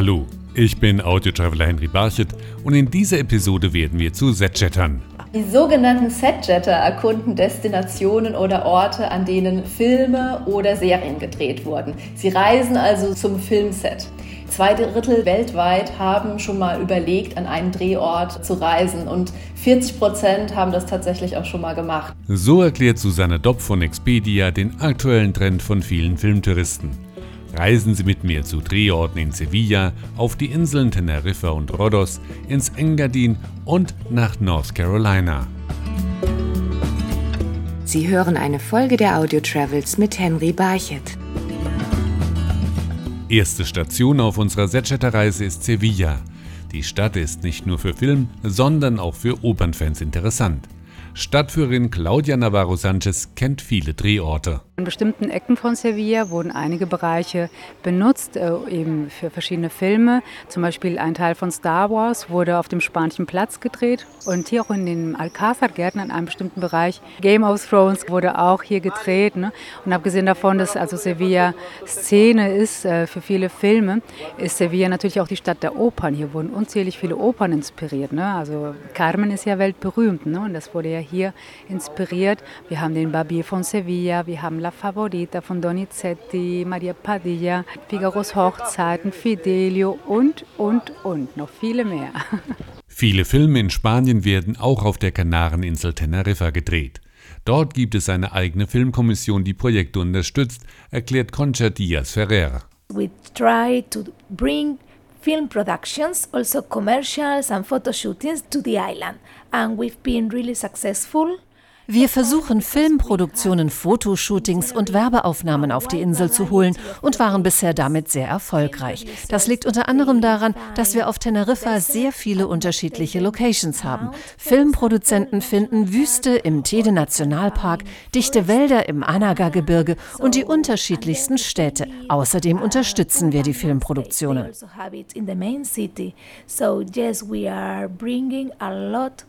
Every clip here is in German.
Hallo, ich bin Audio-Traveler Henry Barchet und in dieser Episode werden wir zu Setjettern. Die sogenannten Setjetter erkunden Destinationen oder Orte, an denen Filme oder Serien gedreht wurden. Sie reisen also zum Filmset. Zwei Drittel weltweit haben schon mal überlegt, an einen Drehort zu reisen und 40 Prozent haben das tatsächlich auch schon mal gemacht. So erklärt Susanne Dopp von Expedia den aktuellen Trend von vielen Filmtouristen. Reisen Sie mit mir zu Drehorten in Sevilla, auf die Inseln Teneriffa und Rhodos, ins Engadin und nach North Carolina. Sie hören eine Folge der Audio Travels mit Henry Barchet. Erste Station auf unserer Setchetter-Reise ist Sevilla. Die Stadt ist nicht nur für Film, sondern auch für Opernfans interessant. Stadtführerin Claudia Navarro Sanchez kennt viele Drehorte. In bestimmten Ecken von Sevilla wurden einige Bereiche benutzt, äh, eben für verschiedene Filme. Zum Beispiel ein Teil von Star Wars wurde auf dem Spanischen Platz gedreht und hier auch in den Alcázar-Gärten in einem bestimmten Bereich. Game of Thrones wurde auch hier gedreht. Ne? Und abgesehen davon, dass also Sevilla Szene ist äh, für viele Filme, ist Sevilla natürlich auch die Stadt der Opern. Hier wurden unzählig viele Opern inspiriert. Ne? Also Carmen ist ja weltberühmt ne? und das wurde ja hier inspiriert. Wir haben den Barbier von Sevilla, wir haben La Favorita von Donizetti, Maria Padilla, Figaros Hochzeiten, Fidelio und, und, und noch viele mehr. Viele Filme in Spanien werden auch auf der Kanareninsel Teneriffa gedreht. Dort gibt es eine eigene Filmkommission, die Projekte unterstützt, erklärt Concha Diaz Ferrer. We try to bring film productions, also commercials and photo shootings to the island. And we've been really successful. Wir versuchen Filmproduktionen, Fotoshootings und Werbeaufnahmen auf die Insel zu holen und waren bisher damit sehr erfolgreich. Das liegt unter anderem daran, dass wir auf Teneriffa sehr viele unterschiedliche Locations haben. Filmproduzenten finden Wüste im Tede Nationalpark, dichte Wälder im Anaga-Gebirge und die unterschiedlichsten Städte. Außerdem unterstützen wir die Filmproduktionen. So yes, we are bringing a lot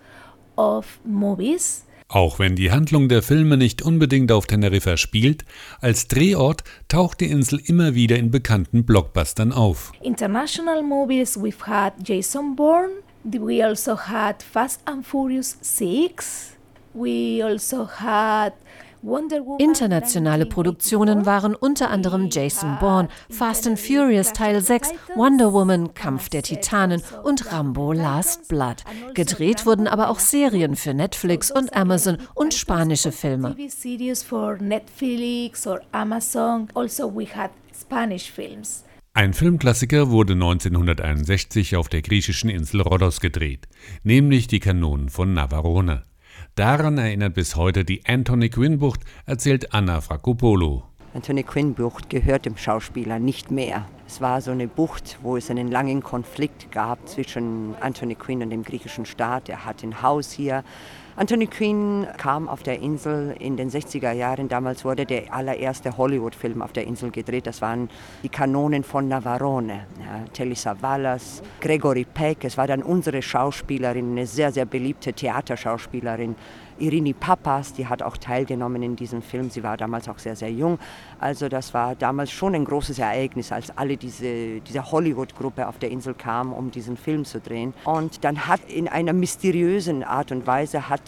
of movies auch wenn die Handlung der Filme nicht unbedingt auf Teneriffa spielt, als Drehort taucht die Insel immer wieder in bekannten Blockbustern auf. International movies we've had Jason Bourne, we also had Fast and Furious 6, we also had Internationale Produktionen waren unter anderem Jason Bourne, Fast and Furious Teil 6, Wonder Woman, Kampf der Titanen und Rambo Last Blood. Gedreht wurden aber auch Serien für Netflix und Amazon und spanische Filme. Ein Filmklassiker wurde 1961 auf der griechischen Insel Rhodos gedreht, nämlich die Kanonen von Navarone. Daran erinnert bis heute die Anthony Quinn Bucht, erzählt Anna Frakopoulou. Anthony Quinn Bucht gehört dem Schauspieler nicht mehr. Es war so eine Bucht, wo es einen langen Konflikt gab zwischen Anthony Quinn und dem griechischen Staat. Er hat ein Haus hier. Anthony Quinn kam auf der Insel in den 60er Jahren. Damals wurde der allererste Hollywood-Film auf der Insel gedreht. Das waren die Kanonen von Navarone. Ja, Telly Savalas, Gregory Peck. Es war dann unsere Schauspielerin, eine sehr, sehr beliebte Theaterschauspielerin, Irini Papas, die hat auch teilgenommen in diesem Film. Sie war damals auch sehr, sehr jung. Also das war damals schon ein großes Ereignis, als alle diese, diese Hollywood-Gruppe auf der Insel kam, um diesen Film zu drehen. Und dann hat in einer mysteriösen Art und Weise hat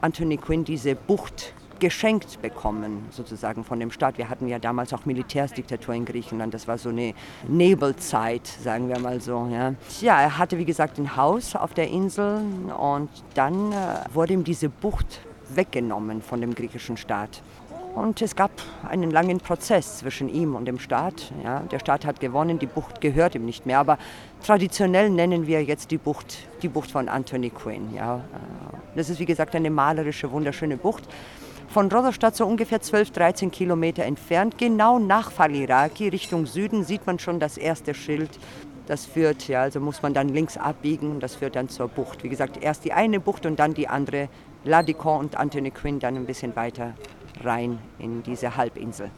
Anthony Quinn diese Bucht geschenkt bekommen, sozusagen von dem Staat. Wir hatten ja damals auch Militärsdiktatur in Griechenland. Das war so eine Nebelzeit, sagen wir mal so. Ja, ja er hatte, wie gesagt, ein Haus auf der Insel und dann äh, wurde ihm diese Bucht weggenommen von dem griechischen Staat. Und es gab einen langen Prozess zwischen ihm und dem Staat. Ja, der Staat hat gewonnen, die Bucht gehört ihm nicht mehr. Aber traditionell nennen wir jetzt die Bucht die Bucht von Anthony Quinn. Ja. Äh, das ist wie gesagt eine malerische, wunderschöne Bucht von Roderstadt so ungefähr 12, 13 Kilometer entfernt. Genau nach Faliraki Richtung Süden sieht man schon das erste Schild. Das führt, ja, also muss man dann links abbiegen und das führt dann zur Bucht. Wie gesagt, erst die eine Bucht und dann die andere, Ladicon und Anthony Quinn, dann ein bisschen weiter rein in diese Halbinsel.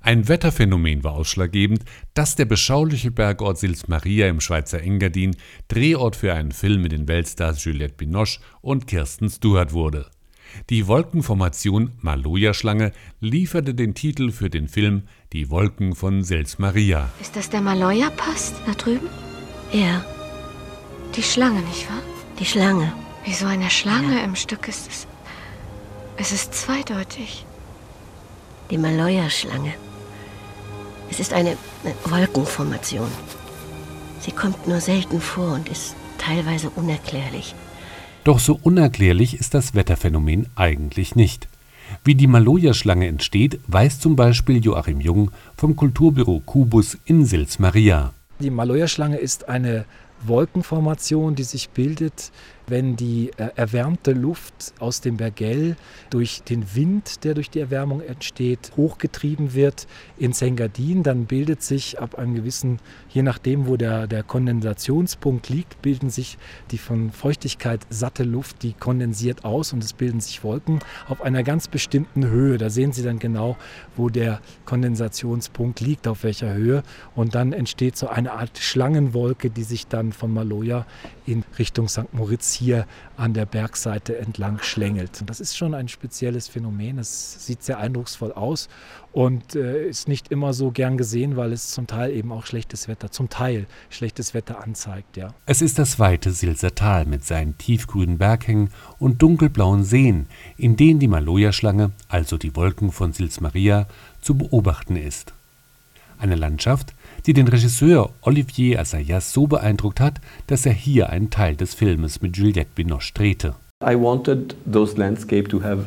Ein Wetterphänomen war ausschlaggebend, dass der beschauliche Bergort Sils Maria im Schweizer Engadin Drehort für einen Film mit den Weltstars Juliette Binoche und Kirsten Stewart wurde. Die Wolkenformation Maloja-Schlange lieferte den Titel für den Film Die Wolken von Sils Maria. Ist das der Maloja-Pass da drüben? Ja. Die Schlange, nicht wahr? Die Schlange. Wie so eine Schlange ja. im Stück ist es. Es ist zweideutig. Die Maloja-Schlange. Es ist eine Wolkenformation. Sie kommt nur selten vor und ist teilweise unerklärlich. Doch so unerklärlich ist das Wetterphänomen eigentlich nicht. Wie die Maloja-Schlange entsteht, weiß zum Beispiel Joachim Jung vom Kulturbüro Kubus in Sils Maria. Die Maloja-Schlange ist eine Wolkenformation, die sich bildet, wenn die äh, erwärmte Luft aus dem Bergell durch den Wind, der durch die Erwärmung entsteht, hochgetrieben wird ins Engadin, dann bildet sich ab einem gewissen, je nachdem, wo der, der Kondensationspunkt liegt, bilden sich die von Feuchtigkeit satte Luft, die kondensiert aus und es bilden sich Wolken auf einer ganz bestimmten Höhe. Da sehen Sie dann genau, wo der Kondensationspunkt liegt, auf welcher Höhe. Und dann entsteht so eine Art Schlangenwolke, die sich dann von Maloja in Richtung St. Moritz hier an der Bergseite entlang schlängelt. Und das ist schon ein spezielles Phänomen. Es sieht sehr eindrucksvoll aus und äh, ist nicht immer so gern gesehen, weil es zum Teil eben auch schlechtes Wetter, zum Teil schlechtes Wetter anzeigt. Ja. Es ist das weite Silser Tal mit seinen tiefgrünen Berghängen und dunkelblauen Seen, in denen die Maloja-Schlange, also die Wolken von Sils Maria, zu beobachten ist. Eine Landschaft, die den Regisseur Olivier Assayas so beeindruckt hat, dass er hier einen Teil des Filmes mit Juliette Binoche drehte. I wanted those landscapes to have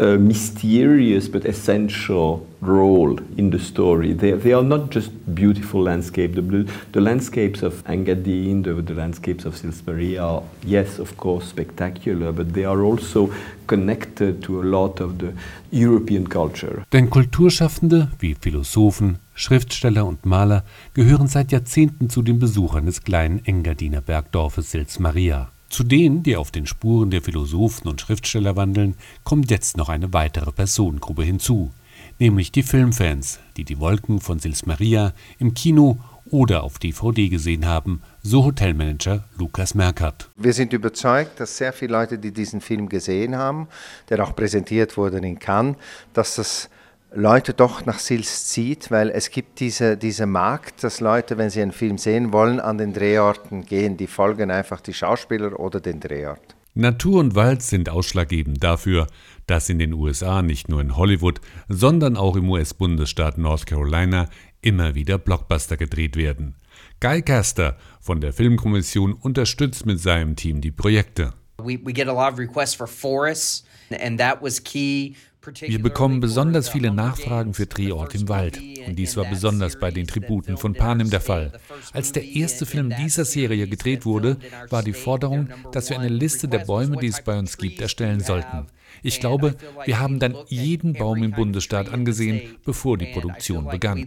a mysterious but essential role in the story. They, they are not just beautiful landscapes. The, the landscapes of Engadine, the, the landscapes of Sils Maria are, yes, of course, spectacular, but they are also connected to a lot of the European culture. Denn Kulturschaffende wie Philosophen, Schriftsteller und Maler gehören seit Jahrzehnten zu den Besuchern des kleinen Engadiner Bergdorfes Sils Maria. Zu denen, die auf den Spuren der Philosophen und Schriftsteller wandeln, kommt jetzt noch eine weitere Personengruppe hinzu, nämlich die Filmfans, die die Wolken von Sils Maria im Kino oder auf DVD gesehen haben, so Hotelmanager Lukas Merkert. Wir sind überzeugt, dass sehr viele Leute, die diesen Film gesehen haben, der auch präsentiert wurde in Cannes, dass das Leute doch nach Sils zieht, weil es gibt diese, diese Markt, dass Leute, wenn sie einen Film sehen wollen, an den Drehorten gehen. Die folgen einfach die Schauspieler oder den Drehort. Natur und Wald sind ausschlaggebend dafür, dass in den USA nicht nur in Hollywood, sondern auch im US-Bundesstaat North Carolina immer wieder Blockbuster gedreht werden. Guy Caster von der Filmkommission unterstützt mit seinem Team die Projekte. We, we get a lot of requests for forests and that was key wir bekommen besonders viele Nachfragen für Drehort im Wald. Und dies war besonders bei den Tributen von Panem der Fall. Als der erste Film dieser Serie gedreht wurde, war die Forderung, dass wir eine Liste der Bäume, die es bei uns gibt, erstellen sollten. Ich glaube, wir haben dann jeden Baum im Bundesstaat angesehen, bevor die Produktion begann.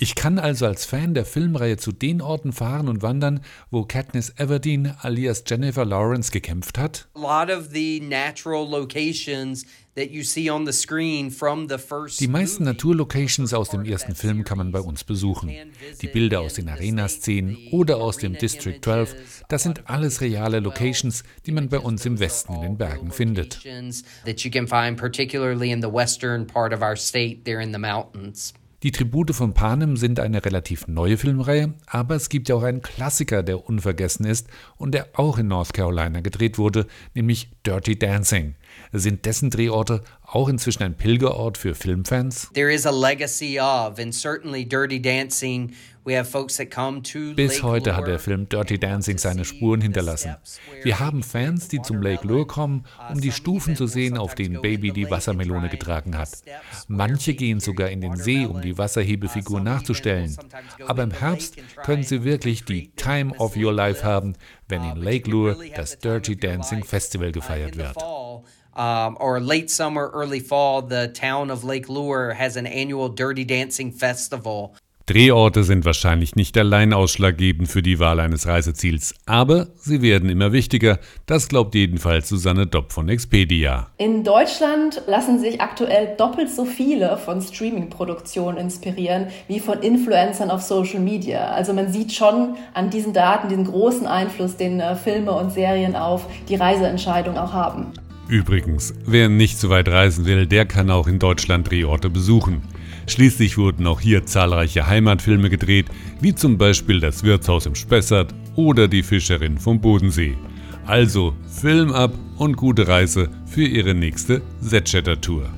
Ich kann also als Fan der Filmreihe zu den Orten fahren und wandern, wo Katniss Everdeen alias Jennifer Lawrence gekämpft hat. Die meisten Naturlocations aus dem ersten Film kann man bei uns besuchen. Die Bilder aus den Arena-Szenen oder aus dem District 12, das sind alles reale Locations, die man bei uns im Westen in den Bergen findet. Die Tribute von Panem sind eine relativ neue Filmreihe, aber es gibt ja auch einen Klassiker, der unvergessen ist und der auch in North Carolina gedreht wurde, nämlich Dirty Dancing. Sind dessen Drehorte auch inzwischen ein Pilgerort für Filmfans? There is a legacy of, and certainly Dirty Dancing bis heute hat der Film Dirty Dancing seine Spuren hinterlassen. Wir haben Fans, die zum Lake Lure kommen, um die Stufen zu sehen, auf denen Baby die Wassermelone getragen hat. Manche gehen sogar in den See, um die Wasserhebefigur nachzustellen. Aber im Herbst können sie wirklich die Time of Your Life haben, wenn in Lake Lure das Dirty Dancing Festival gefeiert wird. Um, or late summer, early fall, the town of Lake Lure has an annual Dirty Dancing Festival. Drehorte sind wahrscheinlich nicht allein ausschlaggebend für die Wahl eines Reiseziels, aber sie werden immer wichtiger. Das glaubt jedenfalls Susanne Dopp von Expedia. In Deutschland lassen sich aktuell doppelt so viele von Streaming-Produktionen inspirieren wie von Influencern auf Social Media. Also man sieht schon an diesen Daten den großen Einfluss, den äh, Filme und Serien auf die Reiseentscheidung auch haben. Übrigens, wer nicht so weit reisen will, der kann auch in Deutschland Drehorte besuchen. Schließlich wurden auch hier zahlreiche Heimatfilme gedreht, wie zum Beispiel Das Wirtshaus im Spessart oder Die Fischerin vom Bodensee. Also Film ab und gute Reise für Ihre nächste Z-Chatter-Tour.